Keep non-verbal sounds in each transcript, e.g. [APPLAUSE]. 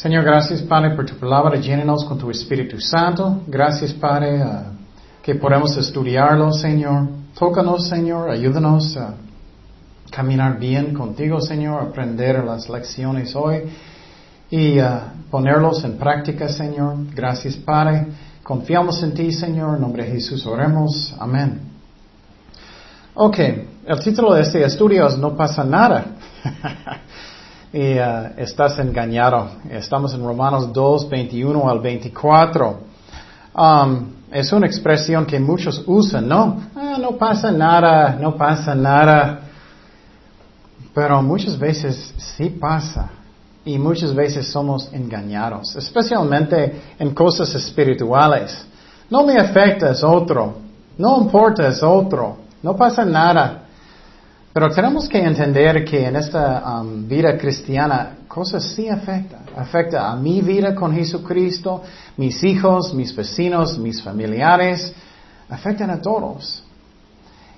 Señor, gracias Padre por tu palabra, llénenos con tu Espíritu Santo. Gracias Padre uh, que podemos estudiarlo, Señor. Tócanos, Señor, ayúdanos a caminar bien contigo, Señor, aprender las lecciones hoy y uh, ponerlos en práctica, Señor. Gracias Padre. Confiamos en ti, Señor. En nombre de Jesús oremos. Amén. Ok, el título de este estudio es No pasa nada. [LAUGHS] y uh, estás engañado. Estamos en Romanos 2, 21 al 24. Um, es una expresión que muchos usan, ¿no? Ah, no pasa nada, no pasa nada. Pero muchas veces sí pasa. Y muchas veces somos engañados, especialmente en cosas espirituales. No me afecta, es otro. No importa, es otro. No pasa nada. Pero tenemos que entender que en esta um, vida cristiana cosas sí afectan. Afecta a mi vida con Jesucristo, mis hijos, mis vecinos, mis familiares. Afectan a todos.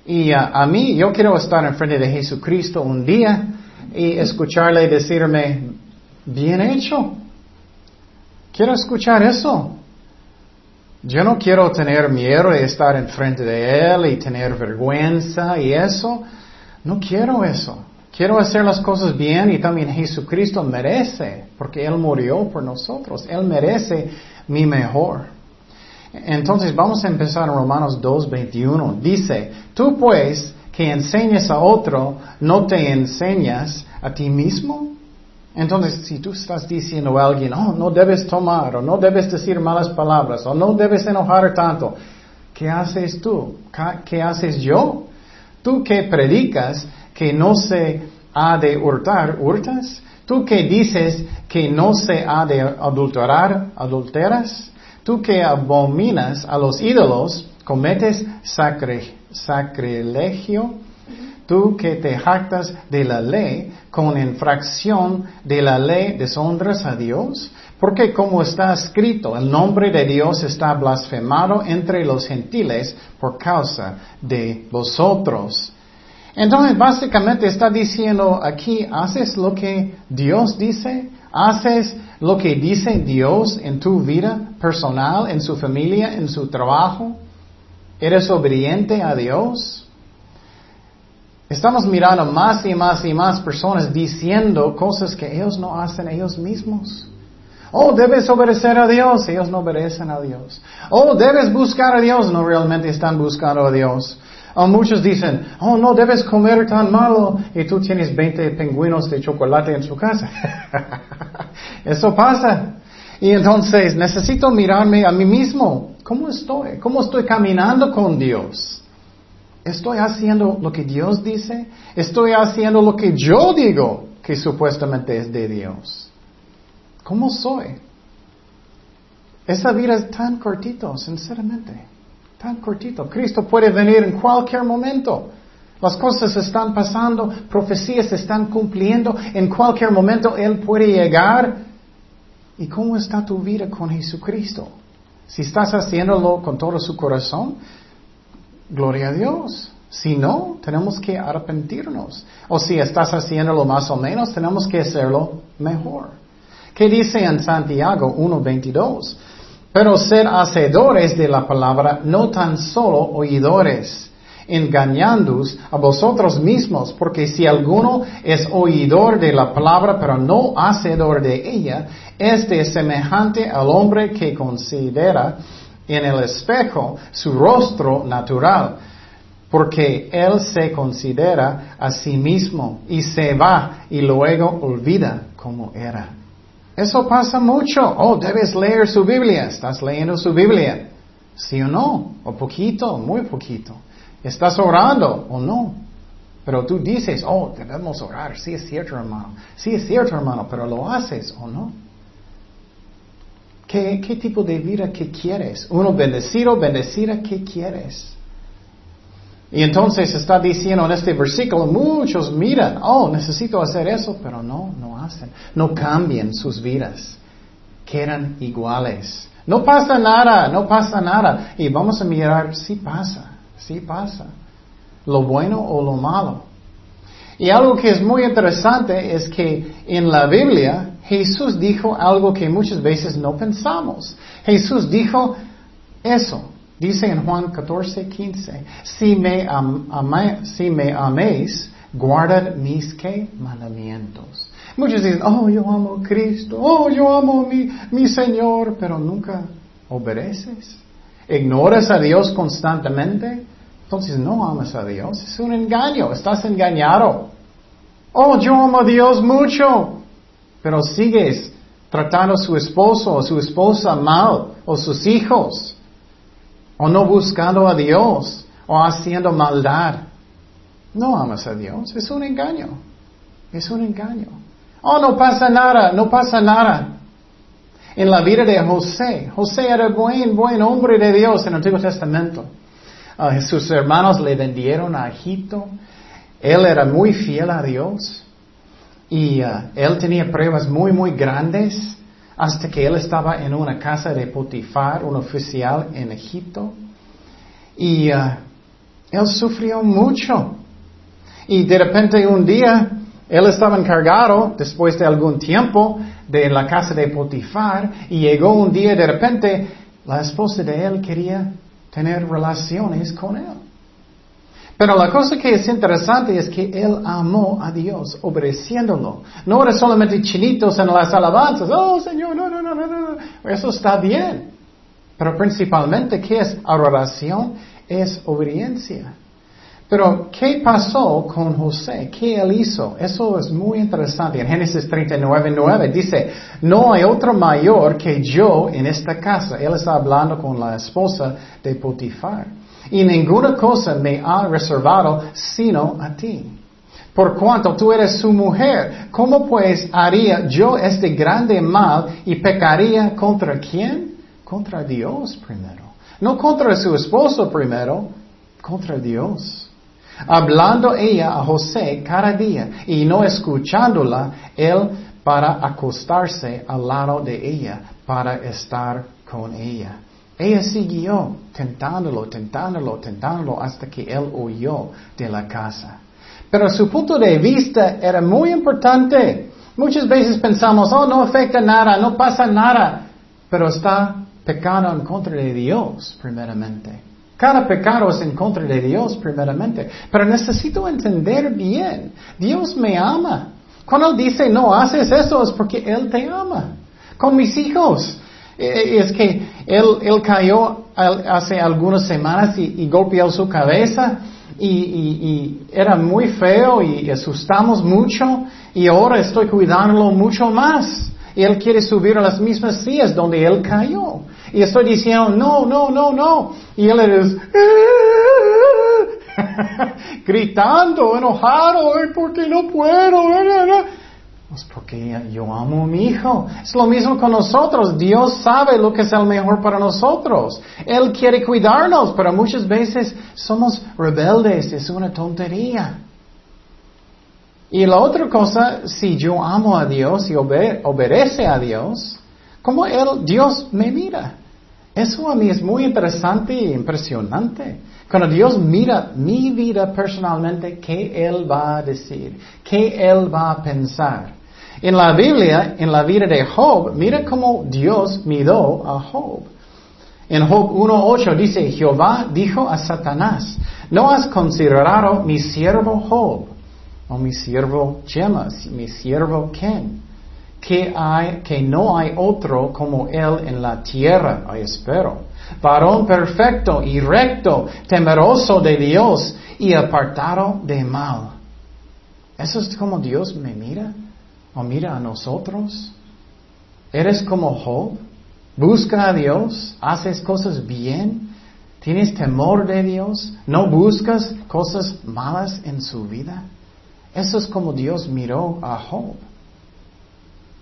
Y a mí, yo quiero estar en frente de Jesucristo un día y escucharle decirme, bien hecho. Quiero escuchar eso. Yo no quiero tener miedo de estar en frente de Él y tener vergüenza y eso. No quiero eso. Quiero hacer las cosas bien y también Jesucristo merece, porque Él murió por nosotros. Él merece mi mejor. Entonces vamos a empezar en Romanos 2.21. Dice, tú pues que enseñas a otro, ¿no te enseñas a ti mismo? Entonces, si tú estás diciendo a alguien, oh, no debes tomar, o no debes decir malas palabras, o no debes enojar tanto, ¿qué haces tú? ¿Qué haces yo? Tú que predicas que no se ha de hurtar, ¿hurtas? Tú que dices que no se ha de adulterar, ¿adulteras? Tú que abominas a los ídolos, ¿cometes sacrilegio? Tú que te jactas de la ley, con infracción de la ley deshonras a Dios? Porque como está escrito, el nombre de Dios está blasfemado entre los gentiles por causa de vosotros. Entonces, básicamente está diciendo aquí, ¿haces lo que Dios dice? ¿Haces lo que dice Dios en tu vida personal, en su familia, en su trabajo? ¿Eres obediente a Dios? Estamos mirando más y más y más personas diciendo cosas que ellos no hacen ellos mismos. Oh, debes obedecer a Dios. Ellos no obedecen a Dios. Oh, debes buscar a Dios. No realmente están buscando a Dios. Oh, muchos dicen, oh, no debes comer tan malo y tú tienes 20 pingüinos de chocolate en su casa. [LAUGHS] Eso pasa. Y entonces necesito mirarme a mí mismo. ¿Cómo estoy? ¿Cómo estoy caminando con Dios? ¿Estoy haciendo lo que Dios dice? ¿Estoy haciendo lo que yo digo que supuestamente es de Dios? ¿Cómo soy? Esa vida es tan cortito, sinceramente. Tan cortito. Cristo puede venir en cualquier momento. Las cosas están pasando, profecías se están cumpliendo. En cualquier momento Él puede llegar. ¿Y cómo está tu vida con Jesucristo? Si estás haciéndolo con todo su corazón, gloria a Dios. Si no, tenemos que arrepentirnos. O si estás haciéndolo más o menos, tenemos que hacerlo mejor. ¿Qué dice en Santiago 1.22? Pero ser hacedores de la palabra, no tan solo oidores, engañándoos a vosotros mismos, porque si alguno es oidor de la palabra, pero no hacedor de ella, este es semejante al hombre que considera en el espejo su rostro natural, porque él se considera a sí mismo y se va y luego olvida cómo era. Eso pasa mucho. Oh, debes leer su Biblia. ¿Estás leyendo su Biblia? ¿Sí o no? O poquito, muy poquito. ¿Estás orando o no? Pero tú dices, oh, debemos orar. Sí es cierto, hermano. Sí es cierto, hermano, pero ¿lo haces o no? ¿Qué, qué tipo de vida que quieres? Uno bendecido, bendecida, ¿qué quieres? Y entonces está diciendo en este versículo, muchos miran, oh, necesito hacer eso, pero no, no hacen. No cambian sus vidas. Quedan iguales. No pasa nada, no pasa nada. Y vamos a mirar si pasa, si pasa. Lo bueno o lo malo. Y algo que es muy interesante es que en la Biblia Jesús dijo algo que muchas veces no pensamos. Jesús dijo eso. Dice en Juan 14, 15, si me, si me améis, guardad mis ¿qué? mandamientos. Muchos dicen, oh, yo amo a Cristo, oh, yo amo a mi, mi Señor, pero nunca obedeces. Ignoras a Dios constantemente, entonces no amas a Dios. Es un engaño, estás engañado. Oh, yo amo a Dios mucho, pero sigues tratando a su esposo o su esposa mal, o sus hijos, o no buscando a Dios, o haciendo maldad. No amas a Dios, es un engaño, es un engaño. Oh, no pasa nada, no pasa nada. En la vida de José, José era buen, buen hombre de Dios en el Antiguo Testamento. Uh, sus hermanos le vendieron a Egipto. Él era muy fiel a Dios. Y uh, él tenía pruebas muy, muy grandes hasta que él estaba en una casa de Potifar, un oficial en Egipto. Y uh, él sufrió mucho. Y de repente un día él estaba encargado, después de algún tiempo, de la casa de Potifar y llegó un día de repente la esposa de él quería tener relaciones con él. Pero la cosa que es interesante es que él amó a Dios obedeciéndolo. No era solamente chinitos en las alabanzas. Oh Señor, no, no, no, no, no. Eso está bien. Pero principalmente, ¿qué es adoración? Es obediencia. Pero, ¿qué pasó con José? ¿Qué él hizo? Eso es muy interesante. En Génesis 39, 9 dice, no hay otro mayor que yo en esta casa. Él está hablando con la esposa de Potifar y ninguna cosa me ha reservado sino a ti. Por cuanto tú eres su mujer, ¿cómo pues haría yo este grande mal y pecaría contra quién? Contra Dios primero. No contra su esposo primero, contra Dios. Hablando ella a José cada día y no escuchándola, él para acostarse al lado de ella, para estar con ella. Ella siguió tentándolo, tentándolo, tentándolo hasta que él huyó de la casa. Pero su punto de vista era muy importante. Muchas veces pensamos, oh, no afecta nada, no pasa nada, pero está pecando en contra de Dios, primeramente. Cada pecado es en contra de Dios, primeramente. Pero necesito entender bien, Dios me ama. Cuando dice, no haces eso, es porque Él te ama. Con mis hijos, eh, es que él, él cayó hace algunas semanas y, golpeó su cabeza y, era muy feo y asustamos mucho y ahora estoy cuidándolo mucho más. Y él quiere subir a las mismas sillas donde él cayó. Y estoy diciendo, no, no, no, no. Y él es [LAUGHS] gritando, enojado, porque no puedo. Pues porque yo amo a mi hijo. Es lo mismo con nosotros. Dios sabe lo que es el mejor para nosotros. Él quiere cuidarnos, pero muchas veces somos rebeldes. Es una tontería. Y la otra cosa, si yo amo a Dios y obedece a Dios, ¿cómo él, Dios me mira? Eso a mí es muy interesante e impresionante. Cuando Dios mira mi vida personalmente, ¿qué Él va a decir? ¿Qué Él va a pensar? En la Biblia, en la vida de Job, mira cómo Dios miró a Job. En Job 1.8 dice, Jehová dijo a Satanás, ¿no has considerado mi siervo Job? O mi siervo Chemas, mi siervo Ken, que, hay, que no hay otro como él en la tierra, ay espero. Varón perfecto y recto, temeroso de Dios y apartado de mal. Eso es como Dios me mira o mira a nosotros. ¿Eres como Job? ¿Busca a Dios? ¿Haces cosas bien? ¿Tienes temor de Dios? ¿No buscas cosas malas en su vida? Eso es como Dios miró a Job.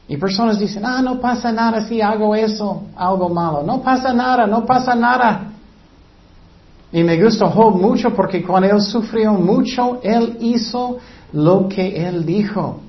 Y personas dicen, ah, no pasa nada si hago eso, algo malo. No pasa nada, no pasa nada. Y me gusta Job mucho porque cuando él sufrió mucho, él hizo lo que él dijo.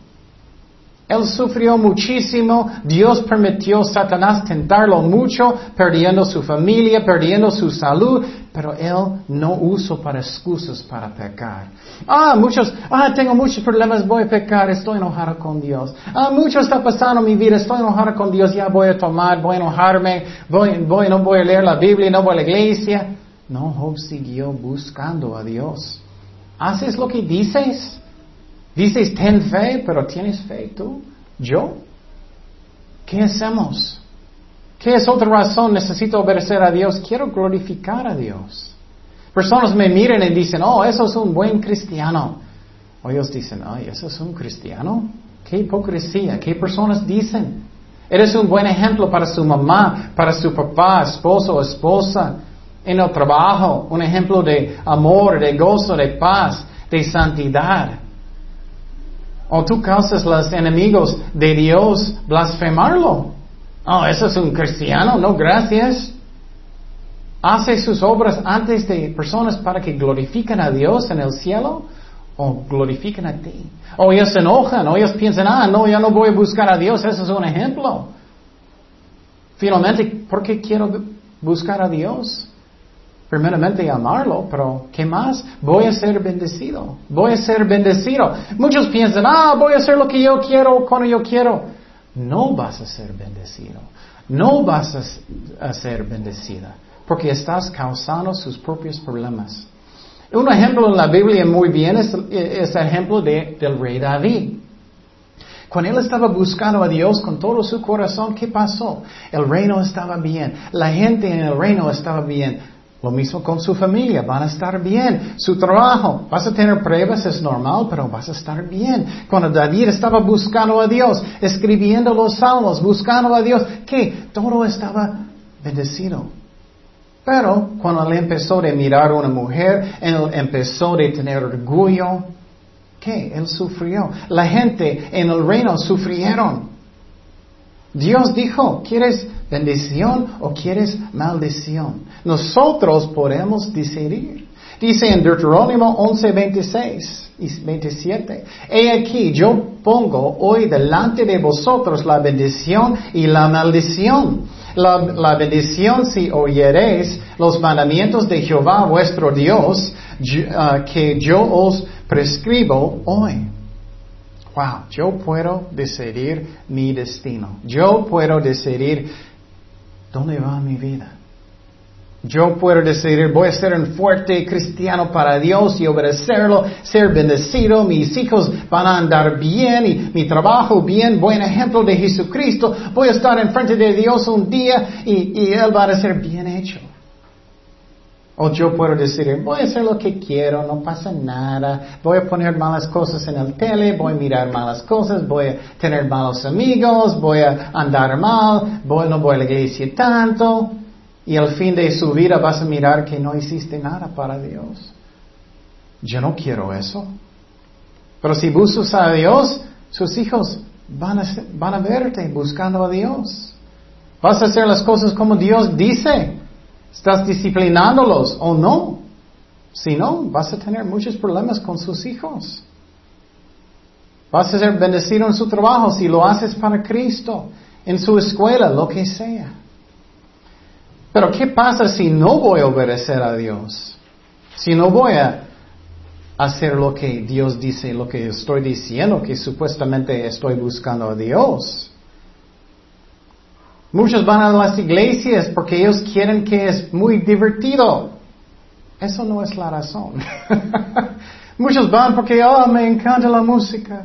Él sufrió muchísimo, Dios permitió a Satanás tentarlo mucho, perdiendo su familia, perdiendo su salud, pero Él no usó para excusas para pecar. Ah, muchos, ah, tengo muchos problemas, voy a pecar, estoy enojado con Dios. Ah, mucho está pasando mi vida, estoy enojado con Dios, ya voy a tomar, voy a enojarme, voy, voy, no voy a leer la Biblia, no voy a la iglesia. No, Job siguió buscando a Dios. ¿Haces lo que dices? Dices, ten fe, pero ¿tienes fe tú? ¿Yo? ¿Qué hacemos? ¿Qué es otra razón? Necesito obedecer a Dios. Quiero glorificar a Dios. Personas me miran y dicen, oh, eso es un buen cristiano. O ellos dicen, ay, eso es un cristiano. Qué hipocresía. ¿Qué personas dicen? Eres un buen ejemplo para su mamá, para su papá, esposo o esposa, en el trabajo. Un ejemplo de amor, de gozo, de paz, de santidad. O tú causas los enemigos de Dios blasfemarlo. Oh, eso es un cristiano, no, gracias. Hace sus obras antes de personas para que glorifiquen a Dios en el cielo o glorifiquen a ti. O ellos se enojan, o ellos piensan, ah, no, yo no voy a buscar a Dios, eso es un ejemplo. Finalmente, ¿por qué quiero buscar a Dios? Primeramente amarlo, pero ¿qué más? Voy a ser bendecido, voy a ser bendecido. Muchos piensan, ah, voy a hacer lo que yo quiero cuando yo quiero. No vas a ser bendecido, no vas a, ser bendecida, porque estás causando sus propios problemas. Un ejemplo en la Biblia muy bien es, el ejemplo de, del rey David. Cuando él estaba buscando a Dios con todo su corazón, ¿qué pasó? El reino estaba bien, la gente en el reino estaba bien, lo mismo con su familia, van a estar bien. Su trabajo, vas a tener pruebas, es normal, pero vas a estar bien. Cuando David estaba buscando a Dios, escribiendo los salmos, buscando a Dios, que todo estaba bendecido. Pero cuando él empezó de mirar a una mujer, él empezó de tener orgullo, ¿qué? Él sufrió. La gente en el reino sufrieron. Dios dijo, ¿quieres bendición o quieres maldición? Nosotros podemos decidir. Dice en Deuterónimo 11, 26 y 27, He aquí, yo pongo hoy delante de vosotros la bendición y la maldición. La, bendición si oyereis los mandamientos de Jehová vuestro Dios, ah, que yo os prescribo hoy. Wow, yo puedo decidir mi destino. Yo puedo decidir dónde va mi vida. Yo puedo decidir, voy a ser un fuerte cristiano para Dios y obedecerlo, ser bendecido, mis hijos van a andar bien y mi trabajo bien, buen ejemplo de Jesucristo, voy a estar en frente de Dios un día y Él va a ser bien hecho. O yo puedo decir, voy a hacer lo que quiero, no pasa nada, voy a poner malas cosas en el tele, voy a mirar malas cosas, voy a tener malos amigos, voy a andar mal, voy, no voy a la iglesia tanto. Y al fin de su vida vas a mirar que no hiciste nada para Dios. Yo no quiero eso. Pero si buscas a Dios, sus hijos van a, van a verte buscando a Dios. Vas a hacer las cosas como Dios dice. ¿Estás disciplinándolos o no? Si no, vas a tener muchos problemas con sus hijos. Vas a ser bendecido en su trabajo si lo haces para Cristo, en su escuela, lo que sea. Pero ¿qué pasa si no voy a obedecer a Dios? Si no voy a hacer lo que Dios dice, lo que estoy diciendo, que supuestamente estoy buscando a Dios. Muchos van a las iglesias porque ellos quieren que es muy divertido. Eso no es la razón. [LAUGHS] Muchos van porque, oh, me encanta la música.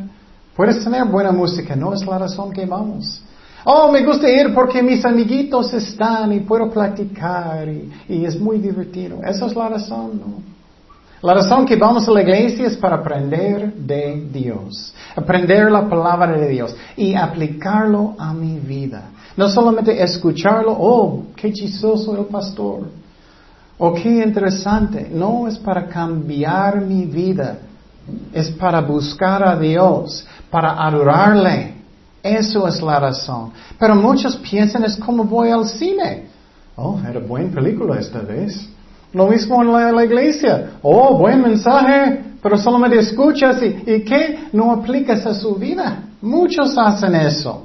Puedes tener buena música, no es la razón que vamos. Oh, me gusta ir porque mis amiguitos están y puedo platicar y, es muy divertido. Esa es la razón, ¿no? La razón que vamos a la iglesia es para aprender de Dios, aprender la palabra de Dios y aplicarlo a mi vida. No solamente escucharlo, oh, qué chistoso el pastor, o oh, qué interesante. No es para cambiar mi vida, es para buscar a Dios, para adorarle. Eso es la razón. Pero muchos piensan es como voy al cine. Oh, era buena película esta vez. Lo mismo en la, iglesia. Oh, buen mensaje, pero solamente escuchas y, y ¿qué? No aplicas a su vida. Muchos hacen eso.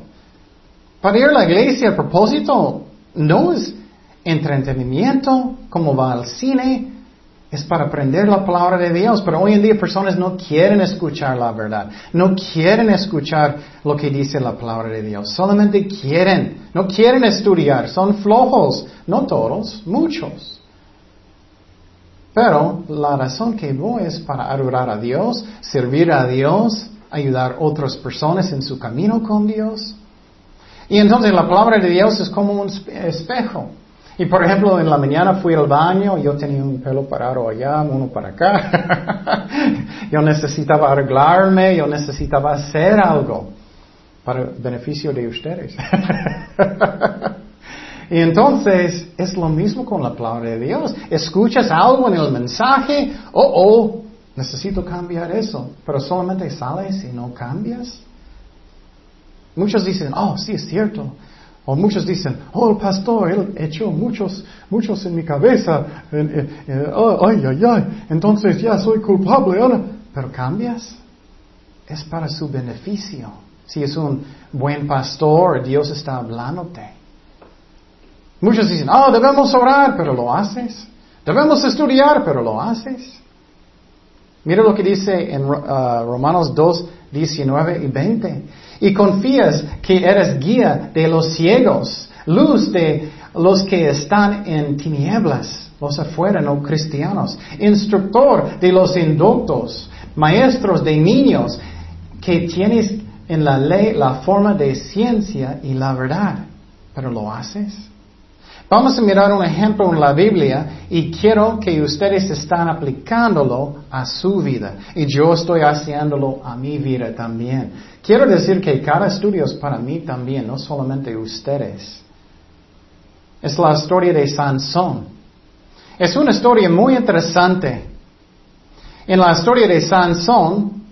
Para ir a la iglesia, a propósito, no es entretenimiento, como va al cine, es para aprender la palabra de Dios, pero hoy en día personas no quieren escuchar la verdad, no quieren escuchar lo que dice la palabra de Dios, solamente quieren, no quieren estudiar, son flojos, no todos, muchos. Pero la razón que voy es para adorar a Dios, servir a Dios, ayudar a otras personas en su camino con Dios. Y entonces la palabra de Dios es como un espejo. Y por ejemplo, en la mañana fui al baño, yo tenía un pelo parado allá, uno para acá. [LAUGHS] yo necesitaba arreglarme, yo necesitaba hacer algo para el beneficio de ustedes. [LAUGHS] y entonces es lo mismo con la palabra de Dios. Escuchas algo en el mensaje, oh, oh, necesito cambiar eso, pero solamente sales y no cambias. Muchos dicen, oh, sí, es cierto. O muchos dicen, oh, el pastor, él echó muchos, muchos en mi cabeza. Oh, ay, ay, ay. Entonces ya soy culpable. Ahora. Pero cambias. Es para su beneficio. Si es un buen pastor, Dios está hablándote. Muchos dicen, oh, debemos orar, pero lo haces. Debemos estudiar, pero lo haces. Mira lo que dice en uh, Romanos 2, 19 y 20 y confías que eres guía de los ciegos, luz de los que están en tinieblas, los afuera no cristianos, instructor de los inductos, maestros de niños, que tienes en la ley la forma de ciencia y la verdad, pero lo haces. Vamos a mirar un ejemplo en la Biblia y quiero que ustedes están aplicándolo a su vida. Y yo estoy haciéndolo a mi vida también. Quiero decir que cada estudio es para mí también, no solamente ustedes. Es la historia de Sansón. Es una historia muy interesante. En la historia de Sansón,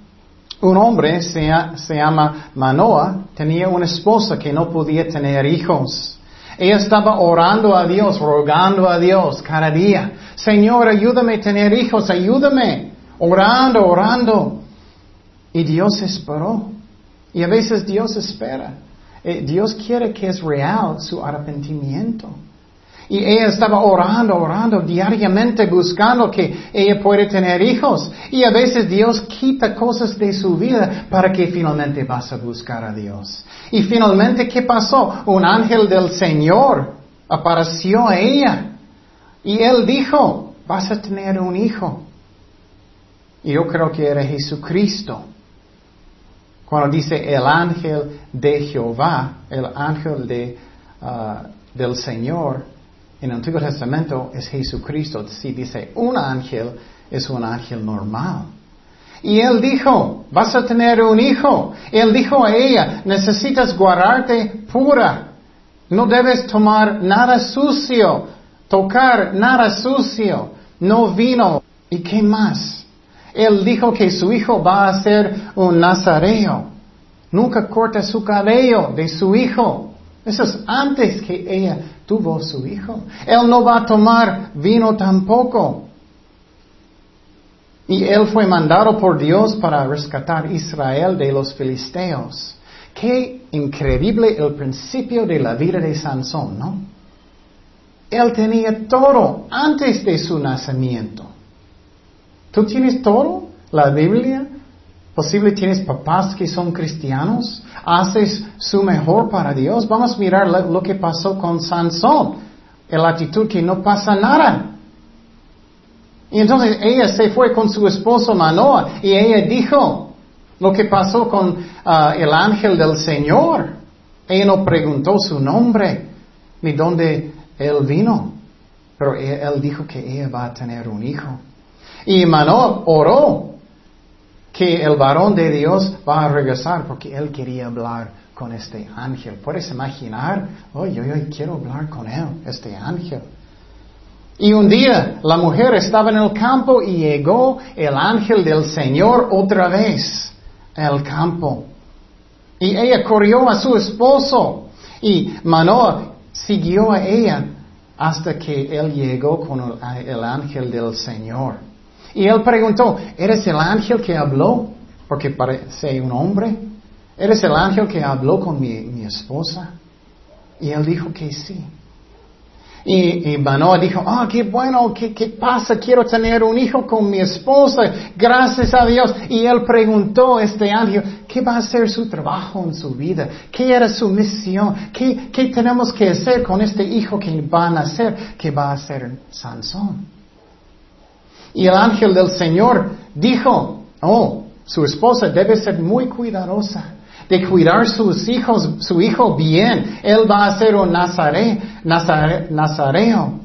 un hombre se, se llama Manoah, tenía una esposa que no podía tener hijos. Ella estaba orando a Dios, rogando a Dios cada día. Señor, ayúdame a tener hijos, ayúdame. Orando, orando. Y Dios esperó. Y a veces Dios espera. Eh, Dios quiere que es real su arrepentimiento. Y ella estaba orando, orando diariamente, buscando que ella pueda tener hijos. Y a veces Dios quita cosas de su vida para que finalmente vas a buscar a Dios. Y finalmente, ¿qué pasó? Un ángel del Señor apareció a ella. Y él dijo, vas a tener un hijo. Y yo creo que era Jesucristo. Cuando dice el ángel de Jehová, el ángel ah, del Señor, en el Antiguo Testamento es Jesucristo. Si dice un ángel, es un ángel normal. Y él dijo, vas a tener un hijo. Él dijo a ella, necesitas guardarte pura. No debes tomar nada sucio, tocar nada sucio, no vino. ¿Y qué más? Él dijo que su hijo va a ser un nazareo. Nunca corta su cabello de su hijo. Eso es antes que ella tuvo su hijo. Él no va a tomar vino tampoco. Y él fue mandado por Dios para rescatar Israel de los filisteos. Qué increíble el principio de la vida de Sansón, ¿no? Él tenía todo antes de su nacimiento. ¿Tú tienes todo? La Biblia. Posible tienes papás que son cristianos. Haces su mejor para Dios. Vamos a mirar lo que pasó con Sansón. La actitud que no pasa nada. Y entonces ella se fue con su esposo Manoah y ella dijo lo que pasó con ah, el ángel del Señor. Ella no preguntó su nombre ni dónde él vino, pero él dijo que ella va a tener un hijo. Y Manoah oró que el varón de Dios va a regresar porque él quería hablar con este ángel. ¿Puedes imaginar? Oye, oye, quiero hablar con él, este ángel. Y un día la mujer estaba en el campo y llegó el ángel del Señor otra vez al campo. Y ella corrió a su esposo y Manoah siguió a ella hasta que él llegó con el, ángel del Señor. Y él preguntó, ¿eres el ángel que habló? Porque parece un hombre. ¿Eres el ángel que habló con mi, mi esposa? Y él dijo que sí. Y, y dijo, ah, qué bueno, ¿qué, ¿qué pasa? Quiero tener un hijo con mi esposa, gracias a Dios. Y él preguntó a este ángel, ¿qué va a ser su trabajo en su vida? ¿Qué era su misión? ¿Qué, qué tenemos que hacer con este hijo que va a nacer, que va a ser Sansón? Y el ángel del Señor dijo, oh, su esposa debe ser muy cuidadosa de cuidar sus hijos, su hijo bien. Él va a ser un nazare, nazareo.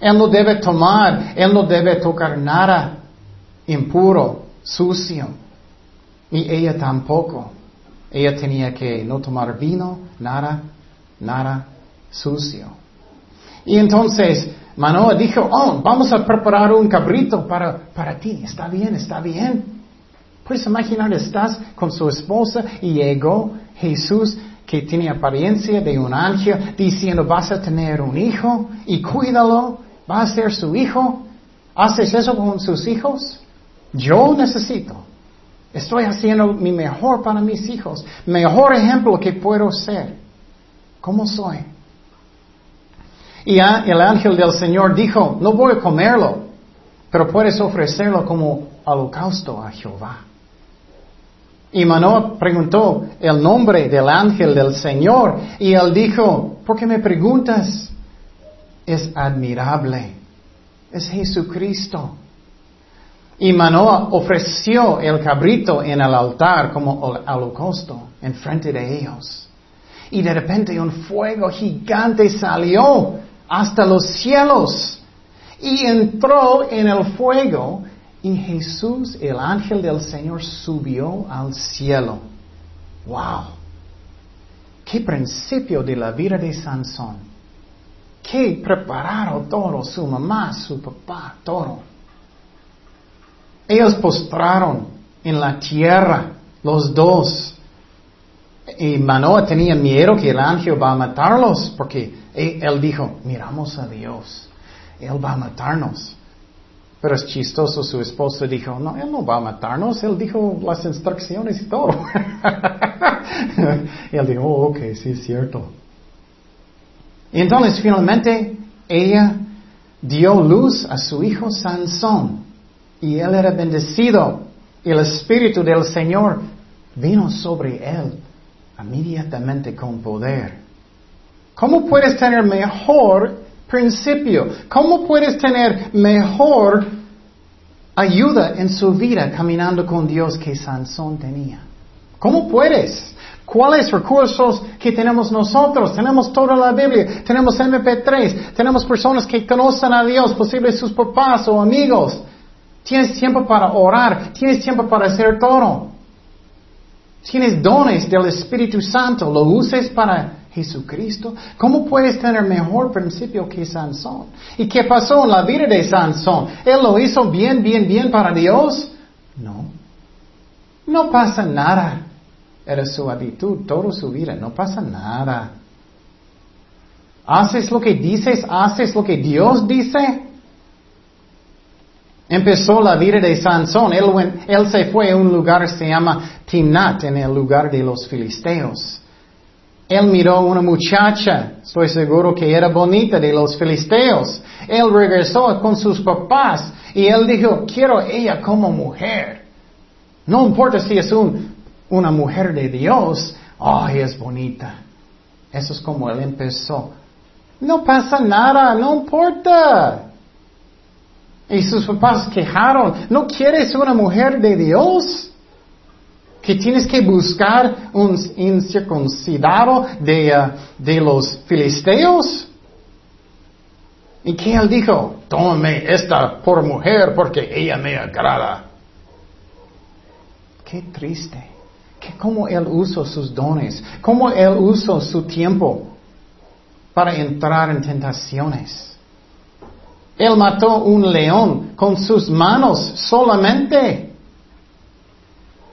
Él no debe tomar, él no debe tocar nada impuro, sucio. Y ella tampoco. Ella tenía que no tomar vino, nada, nada sucio. Y entonces Manoa dijo, oh, vamos a preparar un cabrito para, para ti. Está bien, está bien. Puedes imaginar, estás con su esposa y llegó Jesús que tiene apariencia de un ángel diciendo vas a tener un hijo y cuídalo, va a ser su hijo. ¿Haces eso con sus hijos? Yo necesito. Estoy haciendo mi mejor para mis hijos. Mejor ejemplo que puedo ser. ¿Cómo soy? Y el ángel del Señor dijo, no voy a comerlo, pero puedes ofrecerlo como holocausto a Jehová. Y Manoah preguntó el nombre del ángel del Señor y él dijo, ¿por qué me preguntas? Es admirable. Es Jesucristo. Y Manoah ofreció el cabrito en el altar como holocausto en frente de ellos. Y de repente un fuego gigante salió hasta los cielos y entró en el fuego y Jesús, el ángel del Señor, subió al cielo. ¡Wow! ¡Qué principio de la vida de Sansón! ¡Qué preparado todo! Su mamá, su papá, todo. Ellos postraron en la tierra, los dos. Y Manoah tenía miedo que el ángel va a matarlos, porque él dijo, miramos a Dios, Él va a matarnos. Pero es chistoso, su esposo dijo, no, él no va a matarnos, él dijo las instrucciones y todo. [LAUGHS] y él dijo, oh, ok, sí es cierto. Y entonces finalmente ella dio luz a su hijo Sansón y él era bendecido y el Espíritu del Señor vino sobre él inmediatamente con poder. ¿Cómo puedes tener mejor principio. ¿Cómo puedes tener mejor ayuda en su vida caminando con Dios que Sansón tenía? ¿Cómo puedes? ¿Cuáles recursos que tenemos nosotros? Tenemos toda la Biblia, tenemos MP3, tenemos personas que conocen a Dios, posible sus papás o amigos. Tienes tiempo para orar, tienes tiempo para hacer todo. Tienes dones del Espíritu Santo, lo uses para Jesucristo. ¿Cómo puedes tener mejor principio que Sansón? ¿Y qué pasó en la vida de Sansón? ¿Él lo hizo bien, bien, bien para Dios? No. No pasa nada. Era su actitud toda su vida. No pasa nada. ¿Haces lo que dices? ¿Haces lo que Dios dice? Empezó la vida de Sansón. Él, él se fue a un lugar que se llama Timnat, en el lugar de los filisteos. Él miró una muchacha, estoy seguro que era bonita, de los filisteos. Él regresó con sus papás y él dijo, quiero ella como mujer. No importa si es una mujer de Dios, ay, es bonita. Eso es como él empezó. No pasa nada, no importa. Y sus papás quejaron, ¿no quieres una mujer de Dios? Que tienes que buscar un incircuncidado de, uh, de los filisteos. ¿Y que él dijo? Tómame esta por mujer porque ella me agrada. Qué triste. Que cómo él usó sus dones, cómo él usó su tiempo para entrar en tentaciones. Él mató un león con sus manos solamente.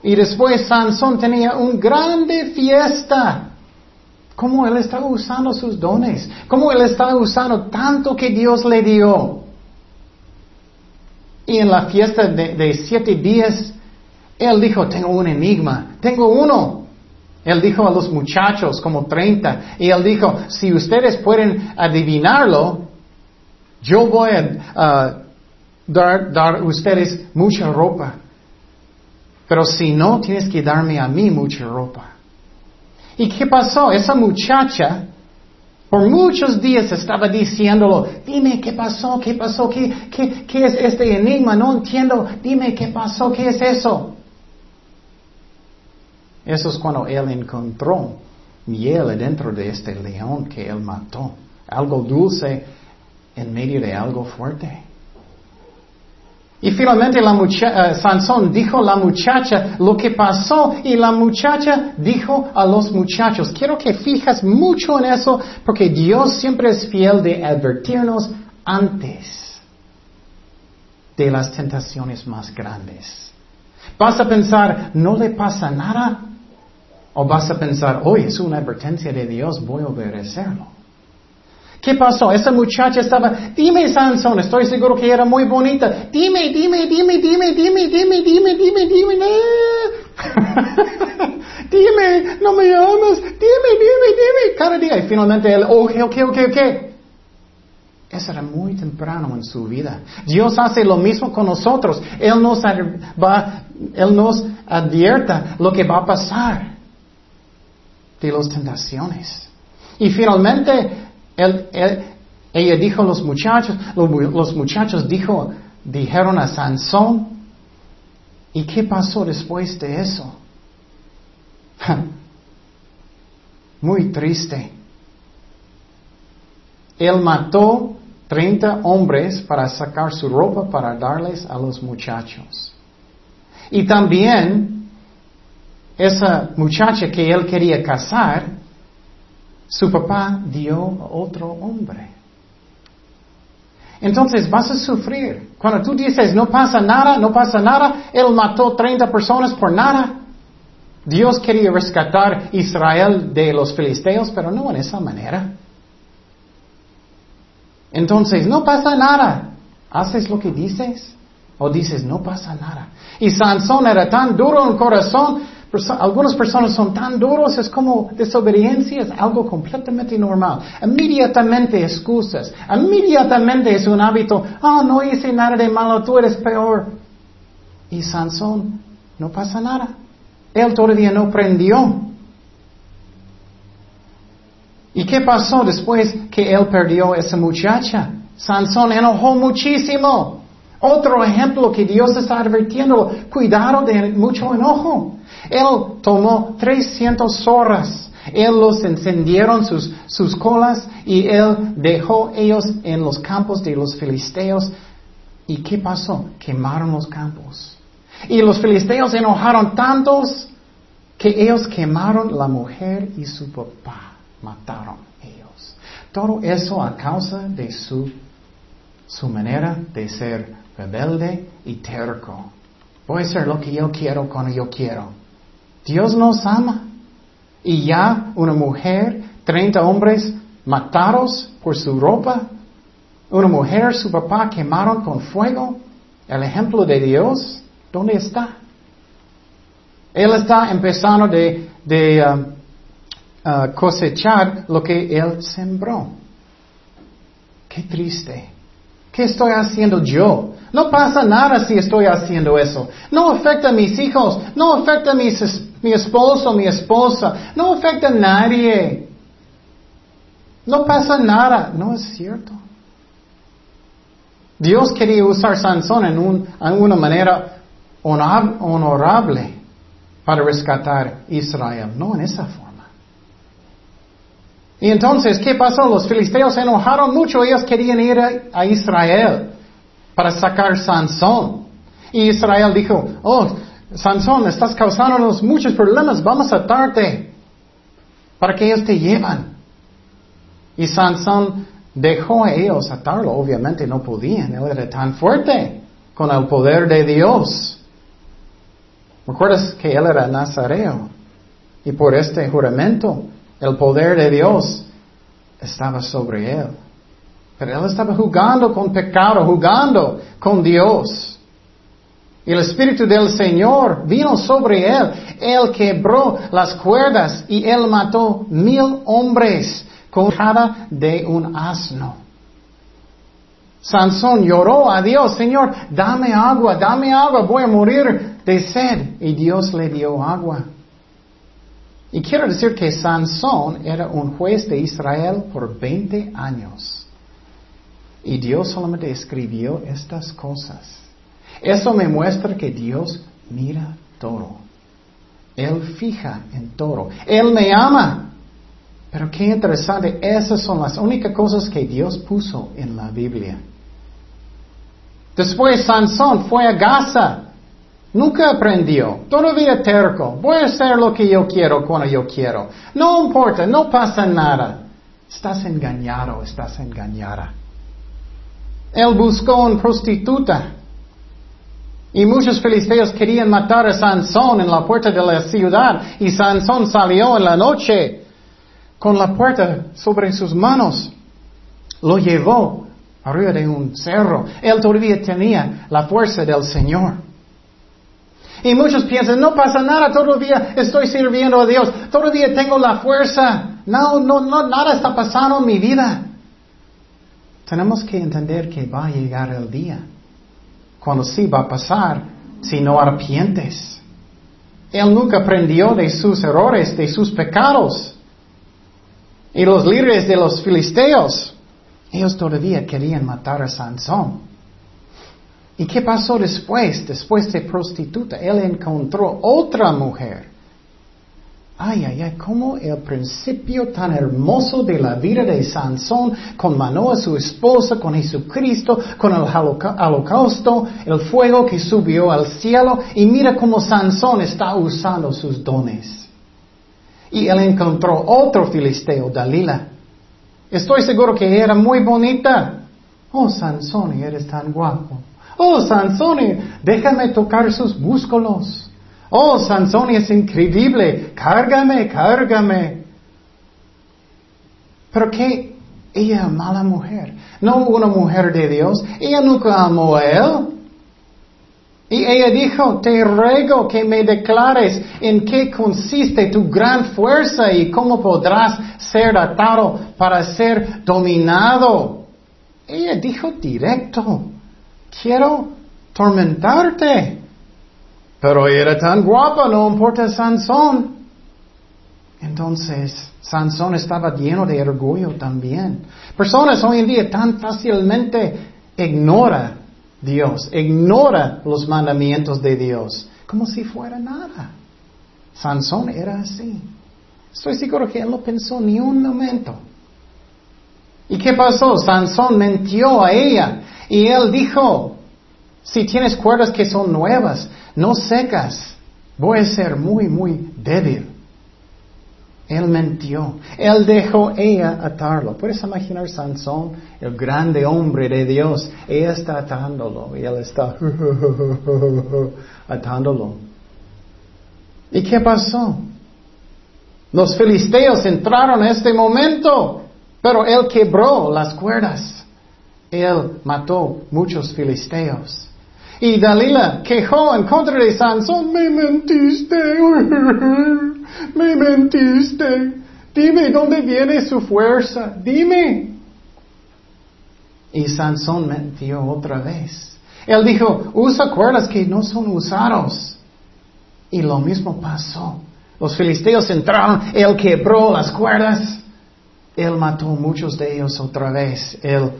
Y después Sansón tenía una grande fiesta. ¿Cómo él está usando sus dones? ¿Cómo él está usando tanto que Dios le dio? Y en la fiesta de, siete días, él dijo, tengo un enigma, tengo uno. Él dijo a los muchachos, como 30, y él dijo, si ustedes pueden adivinarlo, yo voy a dar, dar ustedes mucha ropa. Pero si no, tienes que darme a mí mucha ropa. ¿Y qué pasó? Esa muchacha por muchos días estaba diciéndolo, dime qué pasó, qué pasó, qué, qué, qué es este enigma, no entiendo, dime qué pasó, qué es eso. Eso es cuando él encontró miel dentro de este león que él mató. Algo dulce en medio de algo fuerte. Y finalmente la muchacha, eh, Sansón dijo a la muchacha lo que pasó y la muchacha dijo a los muchachos. Quiero que fijas mucho en eso porque Dios siempre es fiel de advertirnos antes de las tentaciones más grandes. ¿Vas a pensar, no le pasa nada? ¿O vas a pensar, hoy es una advertencia de Dios, voy a obedecerlo? ¿Qué pasó? Esa muchacha estaba, dime Sansón, estoy seguro que era muy bonita. Dime, dime, dime, dime, dime, dime, dime, dime, dime. [LAUGHS] dime, no me amas. Dime, dime, dime. Cada día. Y finalmente él, ok, ok, ok, ok. Eso era muy temprano en su vida. Dios hace lo mismo con nosotros. Él nos, va, él nos advierta lo que va a pasar de las tentaciones. Y finalmente ella dijo a los muchachos, los, muchachos dijo, dijeron a Sansón, ¿y qué pasó después de eso? [LAUGHS] Muy triste. Él mató 30 hombres para sacar su ropa para darles a los muchachos. Y también esa muchacha que él quería casar, su papá dio a otro hombre. Entonces vas a sufrir. Cuando tú dices, no pasa nada, no pasa nada, él mató 30 personas por nada. Dios quería rescatar Israel de los filisteos, pero no en esa manera. Entonces, no pasa nada. ¿Haces lo que dices? O dices, no pasa nada. Y Sansón era tan duro en corazón algunas personas son tan duros, es como desobediencia, es algo completamente normal. Inmediatamente excusas, inmediatamente es un hábito, oh, no hice nada de malo, tú eres peor. Y Sansón, no pasa nada. Él todavía no prendió. ¿Y qué pasó después que él perdió a esa muchacha? Sansón enojó muchísimo. Otro ejemplo que Dios está advirtiendo, cuidado de mucho enojo. Él tomó 300 zorras. Él los encendieron sus, sus colas y él dejó ellos en los campos de los filisteos. ¿Y qué pasó? Quemaron los campos. Y los filisteos enojaron tantos que ellos quemaron la mujer y su papá. Mataron ellos. Todo eso a causa de su, su manera de ser rebelde y terco. Voy a hacer lo que yo quiero cuando yo quiero. Dios nos ama. Y ya una mujer, 30 hombres matados por su ropa, una mujer, su papá quemaron con fuego. El ejemplo de Dios, ¿dónde está? Él está empezando de, um, uh, cosechar lo que él sembró. Qué triste. ¿Qué estoy haciendo yo? No pasa nada si estoy haciendo eso. No afecta a mis hijos, no afecta a mis mi esposo, mi esposa, no afecta a nadie. No pasa nada. No es cierto. Dios quería usar Sansón en, un, una manera honorable para rescatar Israel, no en esa forma. Y entonces, ¿qué pasó? Los filisteos se enojaron mucho, ellos querían ir a, Israel para sacar Sansón. Y Israel dijo, oh, Sansón, estás causándonos muchos problemas, vamos a atarte para que ellos te llevan. Y Sansón dejó a ellos atarlo, obviamente no podían, él era tan fuerte con el poder de Dios. ¿Recuerdas que él era nazareo? Y por este juramento, el poder de Dios estaba sobre él. Él estaba jugando con pecado, jugando con Dios. El Espíritu del Señor vino sobre él. Él quebró las cuerdas y él mató mil hombres con jada de un asno. Sansón lloró a Dios, Señor, dame agua, dame agua, voy a morir de sed. Y Dios le dio agua. Y quiero decir que Sansón era un juez de Israel por 20 años. Y Dios solamente escribió estas cosas. Eso me muestra que Dios mira todo. Él fija en todo. Él me ama. Pero qué interesante, esas son las únicas cosas que Dios puso en la Biblia. Después Sansón fue a Gaza. Nunca aprendió. Todavía terco. Voy a hacer lo que yo quiero cuando yo quiero. No importa, no pasa nada. Estás engañado, estás engañada. Él buscó una prostituta. Y muchos filisteos querían matar a Sansón en la puerta de la ciudad. Y Sansón salió en la noche con la puerta sobre sus manos. Lo llevó arriba de un cerro. Él todavía tenía la fuerza del Señor. Y muchos piensan, no pasa nada, todavía estoy sirviendo a Dios, todavía tengo la fuerza. No, no, no, nada está pasando en mi vida. Tenemos que entender que va a llegar el día cuando sí va a pasar si no arrepientes. Él nunca aprendió de sus errores, de sus pecados. Y los líderes de los filisteos, ellos todavía querían matar a Sansón. ¿Y qué pasó después? Después de prostituta, él encontró otra mujer Ay, ay, ay, como el principio tan hermoso de la vida de Sansón, con Manoa su esposa, con Jesucristo, con el holocausto, el fuego que subió al cielo, y mira cómo Sansón está usando sus dones. Y él encontró otro filisteo, Dalila. Estoy seguro que era muy bonita. Oh, Sansón, eres tan guapo. Oh, Sansón, déjame tocar sus músculos. Oh, Sansón es increíble. Cárgame, cárgame. Pero que ella mala mujer. No una mujer de Dios. Ella nunca amó a él. Y ella dijo, te ruego que me declares en qué consiste tu gran fuerza y cómo podrás ser atado para ser dominado. Ella dijo directo, quiero tormentarte. Pero era tan guapa, no importa Sansón. Entonces, Sansón estaba lleno de orgullo también. Personas hoy en día tan fácilmente ignora Dios, ignora los mandamientos de Dios, como si fuera nada. Sansón era así. Estoy seguro que él no pensó ni un momento. ¿Y qué pasó? Sansón mintió a ella y él dijo, si tienes cuerdas que son nuevas, no secas, voy a ser muy, muy débil. Él mintió. Él dejó ella atarlo. ¿Puedes imaginar Sansón, el grande hombre de Dios? Ella está atándolo y él está [LAUGHS] atándolo. ¿Y qué pasó? Los filisteos entraron en este momento, pero él quebró las cuerdas. Él mató muchos filisteos. Y Dalila quejó en contra de Sansón, me mentiste, [LAUGHS] me mentiste, dime dónde viene su fuerza, dime. Y Sansón mentió otra vez. Él dijo, usa cuerdas que no son usados. Y lo mismo pasó. Los filisteos entraron, él quebró las cuerdas, él mató muchos de ellos otra vez. Él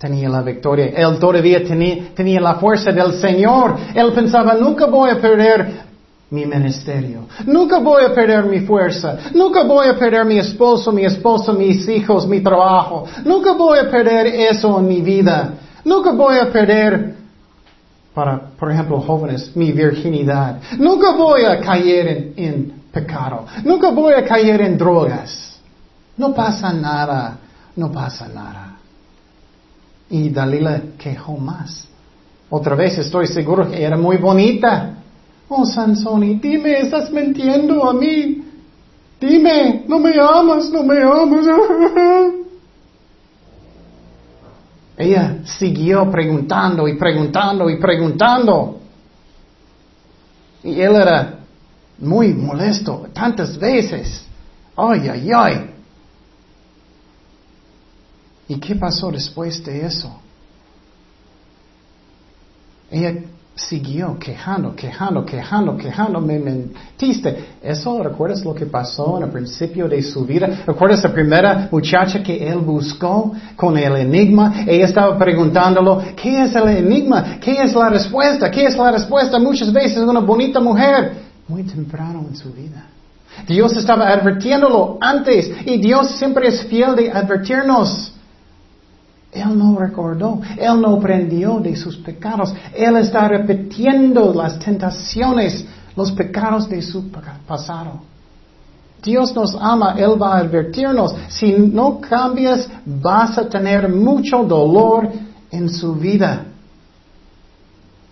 tenía la victoria. Él todavía tenía, tenía, la fuerza del Señor. Él pensaba, nunca voy a perder mi ministerio. Nunca voy a perder mi fuerza. Nunca voy a perder mi esposo, mi esposo, mis hijos, mi trabajo. Nunca voy a perder eso en mi vida. Nunca voy a perder, para, por ejemplo, jóvenes, mi virginidad. Nunca voy a caer en, en pecado. Nunca voy a caer en drogas. No pasa nada. No pasa nada. Y Dalila quejó más. Otra vez estoy seguro que era muy bonita. Oh, Sansoni, dime, estás mintiendo a mí. Dime, no me amas, no me amas. [LAUGHS] Ella siguió preguntando y preguntando y preguntando. Y él era muy molesto tantas veces. Ay, ay, ay. ¿Y qué pasó después de eso? Ella siguió quejando, quejando, quejando, quejando, me mentiste. ¿Eso recuerdas lo que pasó en el principio de su vida? ¿Recuerdas la primera muchacha que él buscó con el enigma? Ella estaba preguntándolo, ¿qué es el enigma? ¿Qué es la respuesta? ¿Qué es la respuesta? Muchas veces una bonita mujer, muy temprano en su vida. Dios estaba advirtiéndolo antes y Dios siempre es fiel de advertirnos. Él no recordó, Él no aprendió de sus pecados. Él está repitiendo las tentaciones, los pecados de su pasado. Dios nos ama, Él va a advertirnos. Si no cambias, vas a tener mucho dolor en su vida.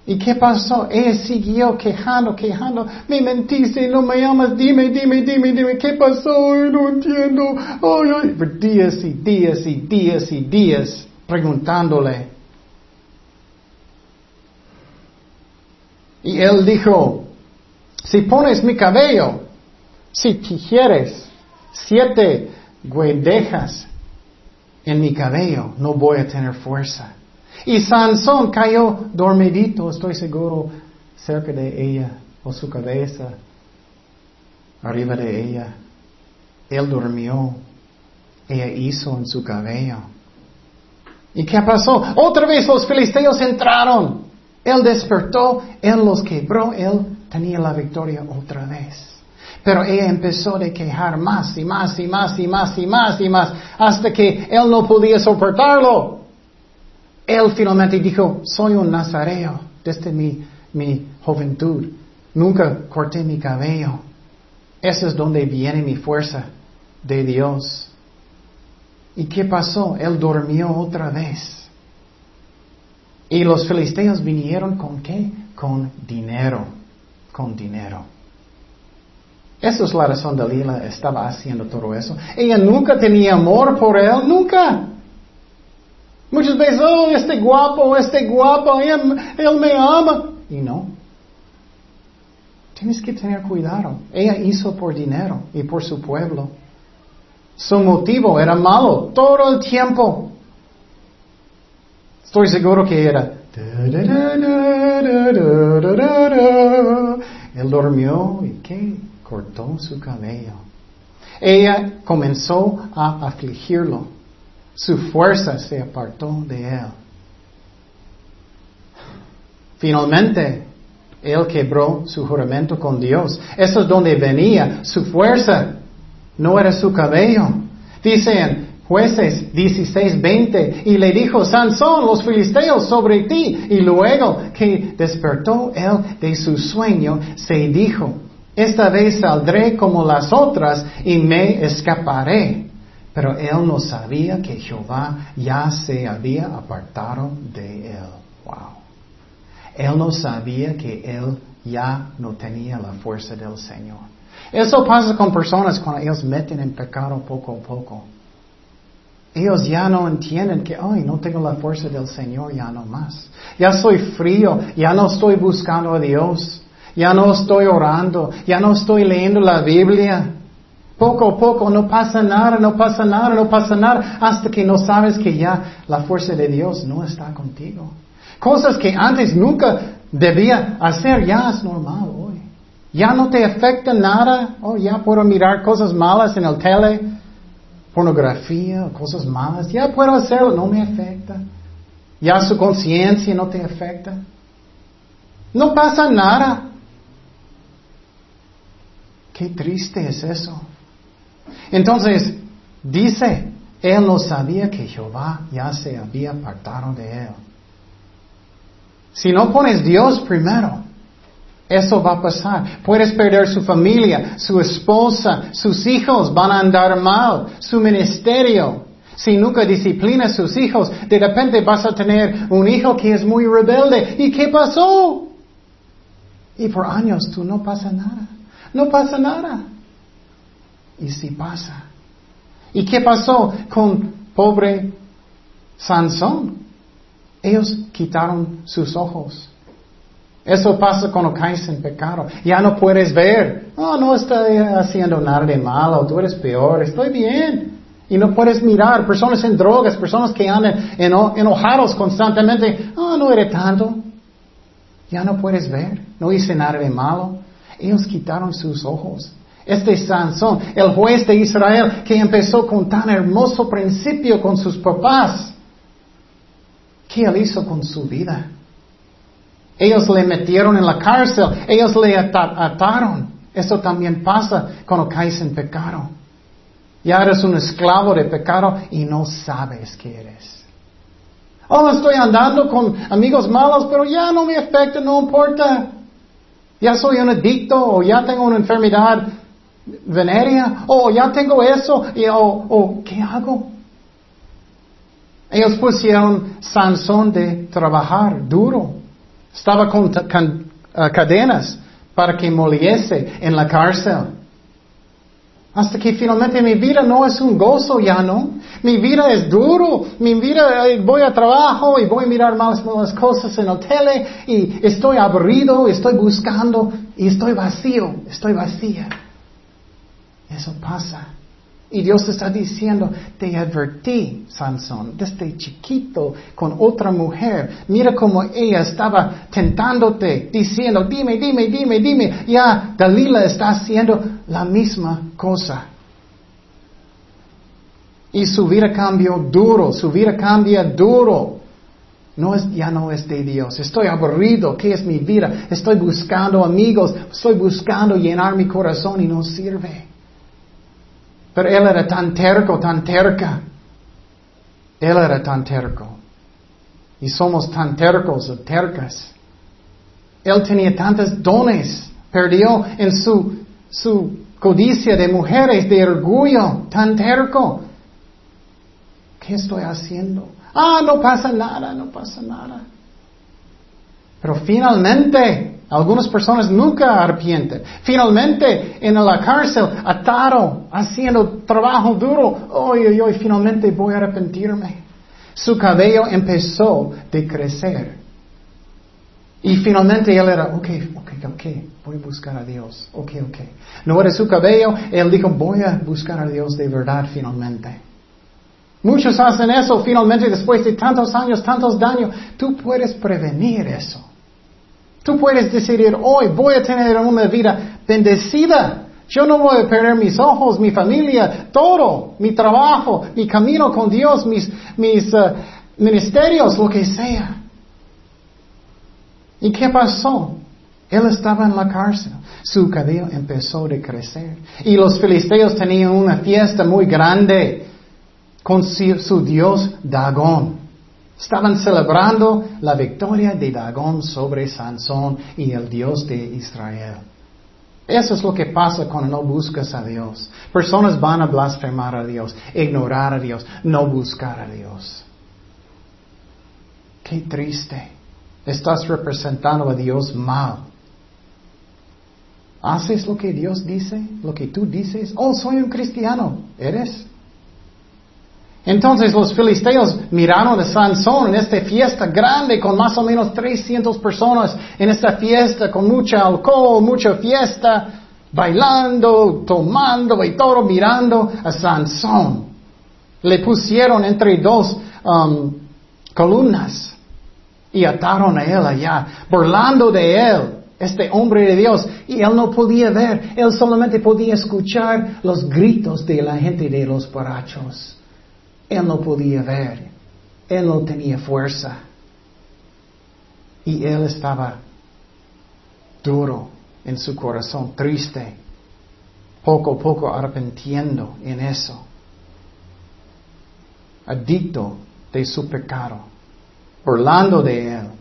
¿Y qué pasó? Ella siguió quejando, quejando. Me mentiste, no me amas, dime, dime, dime, dime, ¿qué pasó? no entiendo. Ay, ay. días y días y días y días preguntándole. Y él dijo, si pones mi cabello, si tijieres siete guedejas en mi cabello, no voy a tener fuerza. Y Sansón cayó dormidito, estoy seguro, cerca de ella, o su cabeza, arriba de ella. Él durmió, ella hizo en su cabello. ¿Y qué pasó? Otra vez los filisteos entraron. Él despertó, él los quebró, él tenía la victoria otra vez. Pero ella empezó a quejar más y más y más y más y más y más hasta que él no podía soportarlo. Él finalmente dijo, soy un nazareo desde mi, mi juventud. Nunca corté mi cabello. Eso es donde viene mi fuerza de Dios. ¿Y qué pasó? Él durmió otra vez. Y los filisteos vinieron con qué? Con dinero. Con dinero. Esa es la razón de Lila estaba haciendo todo eso. Ella nunca tenía amor por él, nunca. Muchas veces, oh, este guapo, este guapo, él, él me ama. Y no. Tienes que tener cuidado. Ella hizo por dinero y por su pueblo. Su motivo era malo todo el tiempo. Estoy seguro que era. Él durmió y ¿qué? Cortó su cabello. Ella comenzó a afligirlo. Su fuerza se apartó de él. Finalmente, él quebró su juramento con Dios. Eso es donde venía su fuerza. No era su cabello. Dice en Jueces 16, 20, y le dijo, Sansón, los filisteos sobre ti. Y luego que despertó él de su sueño, se dijo, esta vez saldré como las otras y me escaparé. Pero él no sabía que Jehová ya se había apartado de él. Wow. Él no sabía que él ya no tenía la fuerza del Señor. Eso pasa con personas cuando ellos meten en pecado poco a poco. Ellos ya no entienden que, ay, no tengo la fuerza del Señor ya no más. Ya soy frío, ya no estoy buscando a Dios, ya no estoy orando, ya no estoy leyendo la Biblia. Poco a poco no pasa nada, no pasa nada, no pasa nada, hasta que no sabes que ya la fuerza de Dios no está contigo. Cosas que antes nunca debía hacer, ya es normal. Ya no te afecta nada. Oh, ya puedo mirar cosas malas en el tele, pornografía, cosas malas. Ya puedo hacerlo, no me afecta. Ya su conciencia no te afecta. No pasa nada. Qué triste es eso. Entonces, dice, él no sabía que Jehová ya se había apartado de él. Si no pones Dios primero, eso va a pasar. Puedes perder su familia, su esposa, sus hijos van a andar mal, su ministerio. Si nunca disciplinas sus hijos, de repente vas a tener un hijo que es muy rebelde. ¿Y qué pasó? Y por años tú no pasa nada. No pasa nada. Y si pasa. ¿Y qué pasó con pobre Sansón? Ellos quitaron sus ojos. Eso pasa cuando caes en pecado. Ya no puedes ver. Oh, no estoy haciendo nada de malo, tú eres peor, estoy bien. Y no puedes mirar personas en drogas, personas que andan enojados constantemente. Oh, no eres tanto. Ya no puedes ver. No hice nada de malo. Ellos quitaron sus ojos. Este Sansón, el juez de Israel, que empezó con tan hermoso principio con sus papás. ¿Qué él hizo con su vida? Ellos le metieron en la cárcel, ellos le ataron. Eso también pasa cuando caes en pecado. Ya eres un esclavo de pecado y no sabes qué eres. Oh, estoy andando con amigos malos, pero ya no me afecta, no importa. Ya soy un adicto o ya tengo una enfermedad venérea o ya tengo eso y o, ¿qué hago? Ellos pusieron Sansón de trabajar duro. Estaba con, uh, cadenas para que moliese en la cárcel. Hasta que finalmente mi vida no es un gozo ya, ¿no? Mi vida es duro, mi vida eh, voy a trabajo y voy a mirar más las cosas en la tele y estoy aburrido, estoy buscando y estoy vacío, estoy vacía. Eso pasa. Y Dios está diciendo, te advertí, Sansón, desde chiquito con otra mujer. Mira cómo ella estaba tentándote, diciendo, dime, dime, dime, dime. Ya Dalila está haciendo la misma cosa. Y su vida cambió duro, su vida cambia duro. No es, ya no es de Dios. Estoy aburrido. ¿Qué es mi vida? Estoy buscando amigos. Estoy buscando llenar mi corazón y no sirve. Pero él era tan terco, tan terca. Él era tan terco. Y somos tan tercos o tercas. Él tenía tantos dones. Perdió en su, su codicia de mujeres, de orgullo, tan terco. ¿Qué estoy haciendo? Ah, no pasa nada, no pasa nada. Pero finalmente algunas personas nunca arrepienten. Finalmente, en la cárcel, atado, haciendo trabajo duro, hoy, hoy, hoy, finalmente voy a arrepentirme. Su cabello empezó de crecer. Y finalmente él era, ok, ok, ok, voy a buscar a Dios. Ok, ok. No era su cabello, él dijo, voy a buscar a Dios de verdad finalmente. Muchos hacen eso finalmente después de tantos años, tantos daños. Tú puedes prevenir eso. Tú puedes decidir hoy voy a tener una vida bendecida. Yo no voy a perder mis ojos, mi familia, todo, mi trabajo, mi camino con Dios, mis, uh, ministerios, lo que sea. ¿Y qué pasó? Él estaba en la cárcel. Su cabello empezó a crecer. Y los filisteos tenían una fiesta muy grande con su dios Dagón. Estaban celebrando la victoria de Dagón sobre Sansón y el Dios de Israel. Eso es lo que pasa cuando no buscas a Dios. Personas van a blasfemar a Dios, ignorar a Dios, no buscar a Dios. Qué triste. Estás representando a Dios mal. ¿Haces lo que Dios dice? ¿Lo que tú dices? Oh, soy un cristiano. ¿Eres? Entonces los filisteos miraron a Sansón en esta fiesta grande con más o menos 300 personas en esta fiesta con mucha alcohol, mucha fiesta, bailando, tomando y todo mirando a Sansón. Le pusieron entre dos um, columnas y ataron a él allá, burlando de él este hombre de Dios, y él no podía ver, él solamente podía escuchar los gritos de la gente de los borrachos. Él no podía ver. Él no tenía fuerza. Y él estaba duro en su corazón, triste, poco a poco arrepentiendo en eso, adicto de su pecado, burlando de él.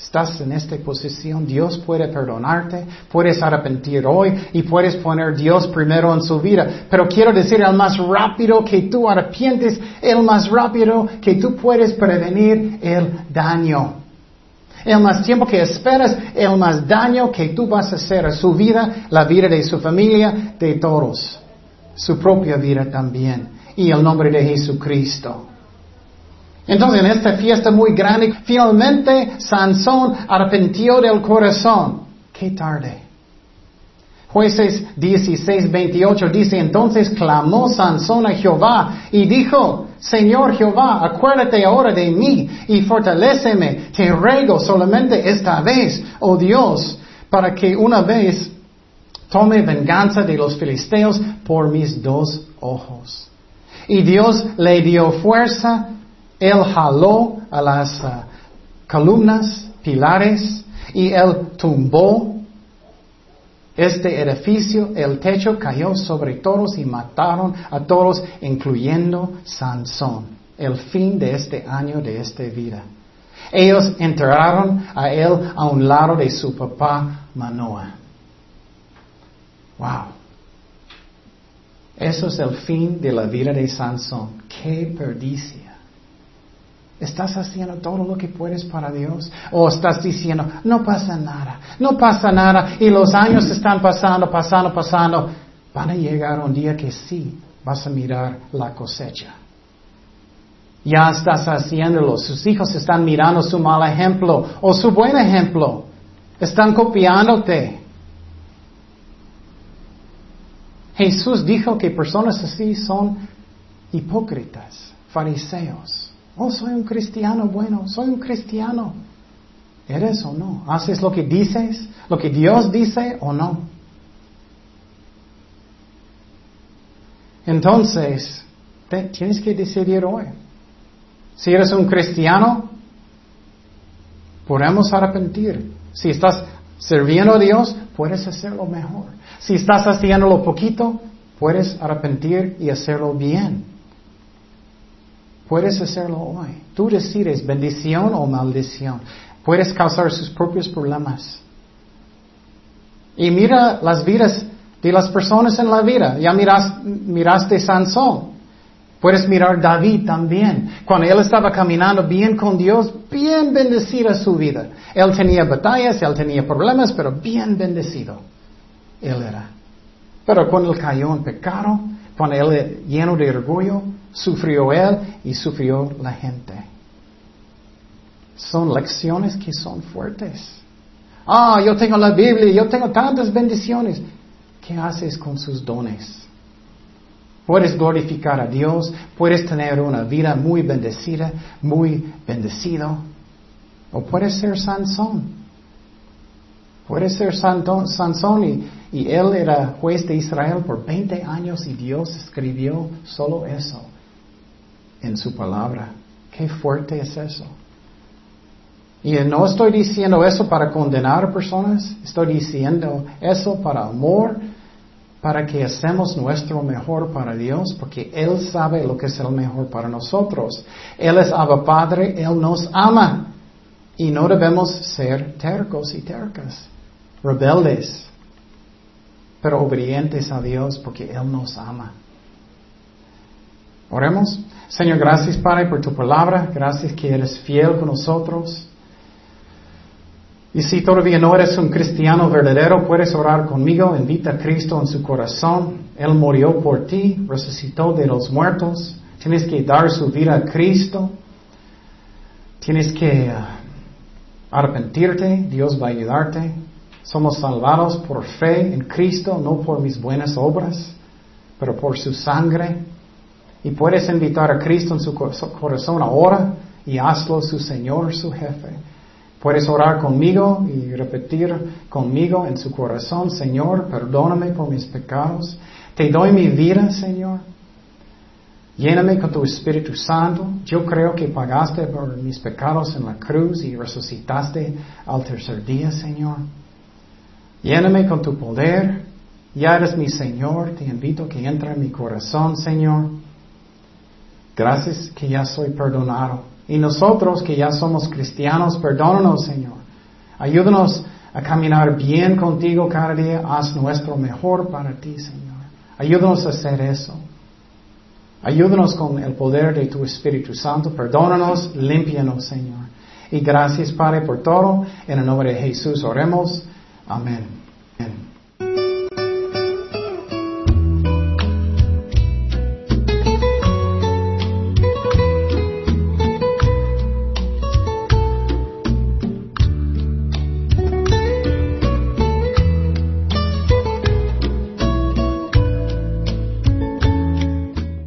Estás en esta posición, Dios puede perdonarte, puedes arrepentir hoy y puedes poner Dios primero en su vida. Pero quiero decir, el más rápido que tú arrepientes, el más rápido que tú puedes prevenir el daño. El más tiempo que esperas, el más daño que tú vas a hacer a su vida, la vida de su familia, de todos. Su propia vida también. Y el nombre de Jesucristo. Entonces, en esta fiesta muy grande, finalmente Sansón arrepintió del corazón. Qué tarde. Jueces 16, 28 dice, entonces clamó Sansón a Jehová y dijo, Señor Jehová, acuérdate ahora de mí y fortaléceme, te ruego solamente esta vez, oh Dios, para que una vez tome venganza de los filisteos por mis dos ojos. Y Dios le dio fuerza, él jaló a las uh, columnas, pilares, y él tumbó este edificio, el techo cayó sobre todos y mataron a todos, incluyendo Sansón. El fin de este año de esta vida. Ellos enterraron a él a un lado de su papá Manoah. Wow. Eso es el fin de la vida de Sansón. ¡Qué perdicia! ¿Estás haciendo todo lo que puedes para Dios? ¿O estás diciendo, no pasa nada, no pasa nada y los años están pasando, pasando, pasando? Van a llegar un día que sí, vas a mirar la cosecha. Ya estás haciéndolo, sus hijos están mirando su mal ejemplo o su buen ejemplo. Están copiándote. Jesús dijo que personas así son hipócritas, fariseos. Oh, soy un cristiano bueno, soy un cristiano. ¿Eres o no? ¿Haces lo que dices? ¿Lo que Dios dice o no? Entonces, tienes que decidir hoy. Si eres un cristiano, podemos arrepentir. Si estás sirviendo a Dios, puedes hacerlo mejor. Si estás haciéndolo poquito, puedes arrepentir y hacerlo bien. Puedes hacerlo hoy. Tú decides bendición o maldición. Puedes causar sus propios problemas. Y mira las vidas de las personas en la vida. Ya miras, miraste Sansón. Puedes mirar David también. Cuando él estaba caminando bien con Dios, bien bendecida su vida. Él tenía batallas, él tenía problemas, pero bien bendecido. Él era. Pero cuando él cayó en pecado, cuando él lleno de orgullo, Sufrió él y sufrió la gente. Son lecciones que son fuertes. Ah, yo tengo la Biblia, yo tengo tantas bendiciones. ¿Qué haces con sus dones? Puedes glorificar a Dios, puedes tener una vida muy bendecida, muy bendecido. O puedes ser Sansón. Puedes ser Sansón y, y él era juez de Israel por 20 años y Dios escribió solo eso en su palabra. Qué fuerte es eso. Y no estoy diciendo eso para condenar a personas, estoy diciendo eso para amor, para que hacemos nuestro mejor para Dios, porque Él sabe lo que es el mejor para nosotros. Él es Abba Padre, Él nos ama. Y no debemos ser tercos y tercas, rebeldes, pero obedientes a Dios porque Él nos ama. Oremos. Señor, gracias Padre por tu palabra. Gracias que eres fiel con nosotros. Y si todavía no eres un cristiano verdadero, puedes orar conmigo. Invita a Cristo en su corazón. Él murió por ti, resucitó de los muertos. Tienes que dar su vida a Cristo. Tienes que uh, arrepentirte. Dios va a ayudarte. Somos salvados por fe en Cristo, no por mis buenas obras, pero por su sangre. Y puedes invitar a Cristo en su corazón ahora y hazlo su Señor, su jefe. Puedes orar conmigo y repetir conmigo en su corazón, Señor, perdóname por mis pecados. Te doy mi vida, Señor. Lléname con tu Espíritu Santo. Yo creo que pagaste por mis pecados en la cruz y resucitaste al tercer día, Señor. Lléname con tu poder. Ya eres mi Señor. Te invito a que entre en mi corazón, Señor. Gracias que ya soy perdonado. Y nosotros que ya somos cristianos, perdónanos, Señor. Ayúdanos a caminar bien contigo cada día. Haz nuestro mejor para ti, Señor. Ayúdanos a hacer eso. Ayúdanos con el poder de tu Espíritu Santo. Perdónanos, límpianos, Señor. Y gracias, Padre, por todo. En el nombre de Jesús oremos. Amén. Amén.